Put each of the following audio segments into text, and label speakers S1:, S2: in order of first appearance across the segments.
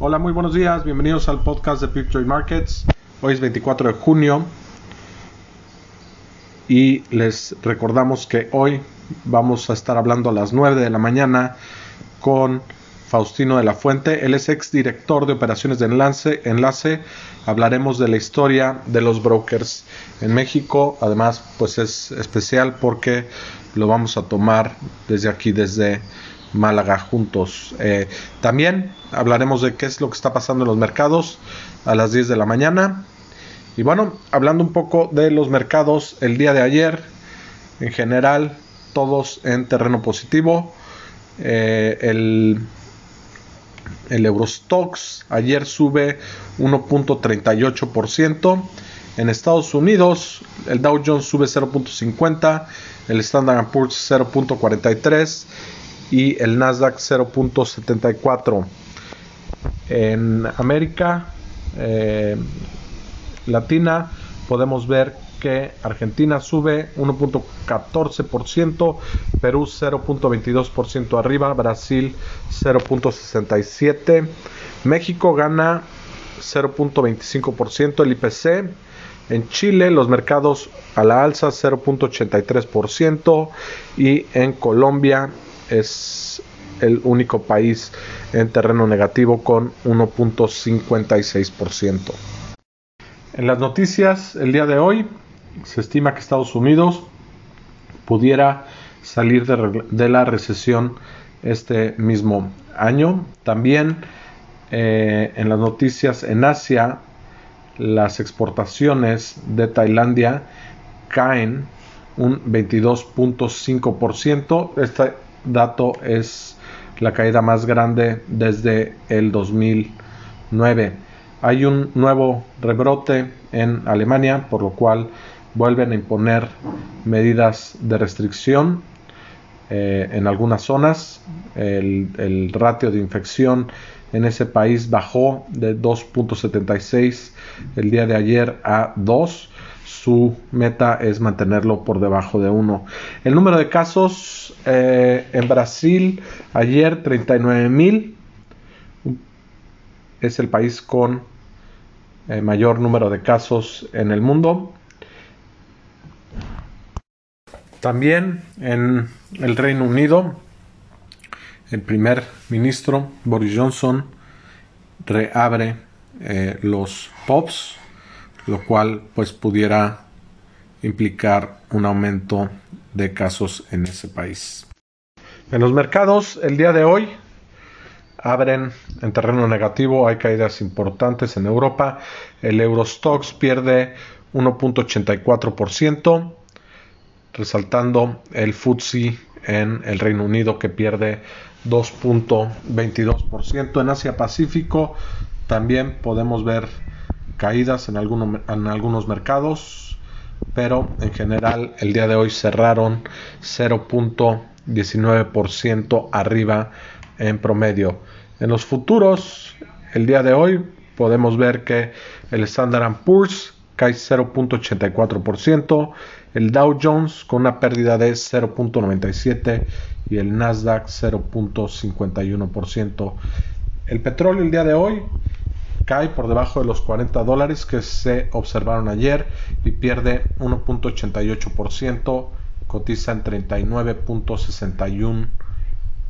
S1: Hola, muy buenos días. Bienvenidos al podcast de Picture Markets. Hoy es 24 de junio y les recordamos que hoy vamos a estar hablando a las 9 de la mañana con Faustino de la Fuente. Él es ex director de operaciones de enlace. enlace. Hablaremos de la historia de los brokers en México. Además, pues es especial porque lo vamos a tomar desde aquí, desde Málaga juntos. Eh, también hablaremos de qué es lo que está pasando en los mercados a las 10 de la mañana. Y bueno, hablando un poco de los mercados el día de ayer, en general, todos en terreno positivo. Eh, el, el Eurostox ayer sube 1.38%. En Estados Unidos, el Dow Jones sube 0.50, el Standard Poor's 0.43 y el Nasdaq 0.74. En América eh, Latina podemos ver que Argentina sube 1.14%, Perú 0.22% arriba, Brasil 0.67%, México gana 0.25% el IPC, en Chile los mercados a la alza 0.83% y en Colombia es el único país en terreno negativo con 1.56%. En las noticias el día de hoy se estima que Estados Unidos pudiera salir de, la recesión este mismo año. También eh, en las noticias en Asia las exportaciones de Tailandia caen un 22.5%. Este dato es la caída más grande desde el 2009. Hay un nuevo rebrote en Alemania, por lo cual vuelven a imponer medidas de restricción eh, en algunas zonas. El, el, ratio de infección en ese país bajó de 2.76 el día de ayer a 2 su meta es mantenerlo por debajo de 1. El número de casos eh, en Brasil ayer 39 mil. Es el país con eh, mayor número de casos en el mundo. También en el Reino Unido, el primer ministro Boris Johnson reabre eh, los pubs lo cual pues pudiera implicar un aumento de casos en ese país. En los mercados el día de hoy abren en terreno negativo, hay caídas importantes en Europa, el Eurostox pierde 1.84%, resaltando el FTSE en el Reino Unido que pierde 2.22%. En Asia Pacífico también podemos ver caídas en, en algunos mercados, pero en general el día de hoy cerraron 0.19% arriba en promedio. En los futuros, el día de hoy podemos ver que el Standard Poor's cae 0.84%, el Dow Jones con una pérdida de 0.97% y el Nasdaq 0.51%. El petróleo el día de hoy cae por debajo de los 40 dólares que se observaron ayer y pierde 1.88%, cotiza en 39.61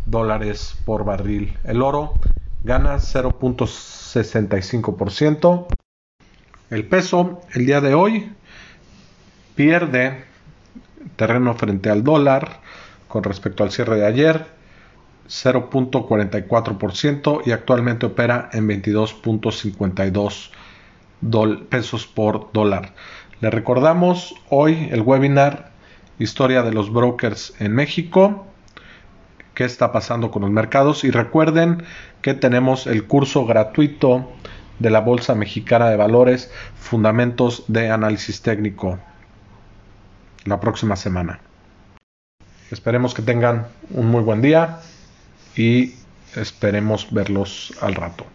S1: dólares por barril. El oro gana 0.65%. El peso el día de hoy pierde terreno frente al dólar con respecto al cierre de ayer 0.44% y actualmente opera en 22.52 pesos por dólar. Le recordamos hoy el webinar Historia de los brokers en México. ¿Qué está pasando con los mercados? Y recuerden que tenemos el curso gratuito de la Bolsa Mexicana de Valores, Fundamentos de Análisis Técnico, la próxima semana. Esperemos que tengan un muy buen día y esperemos verlos al rato.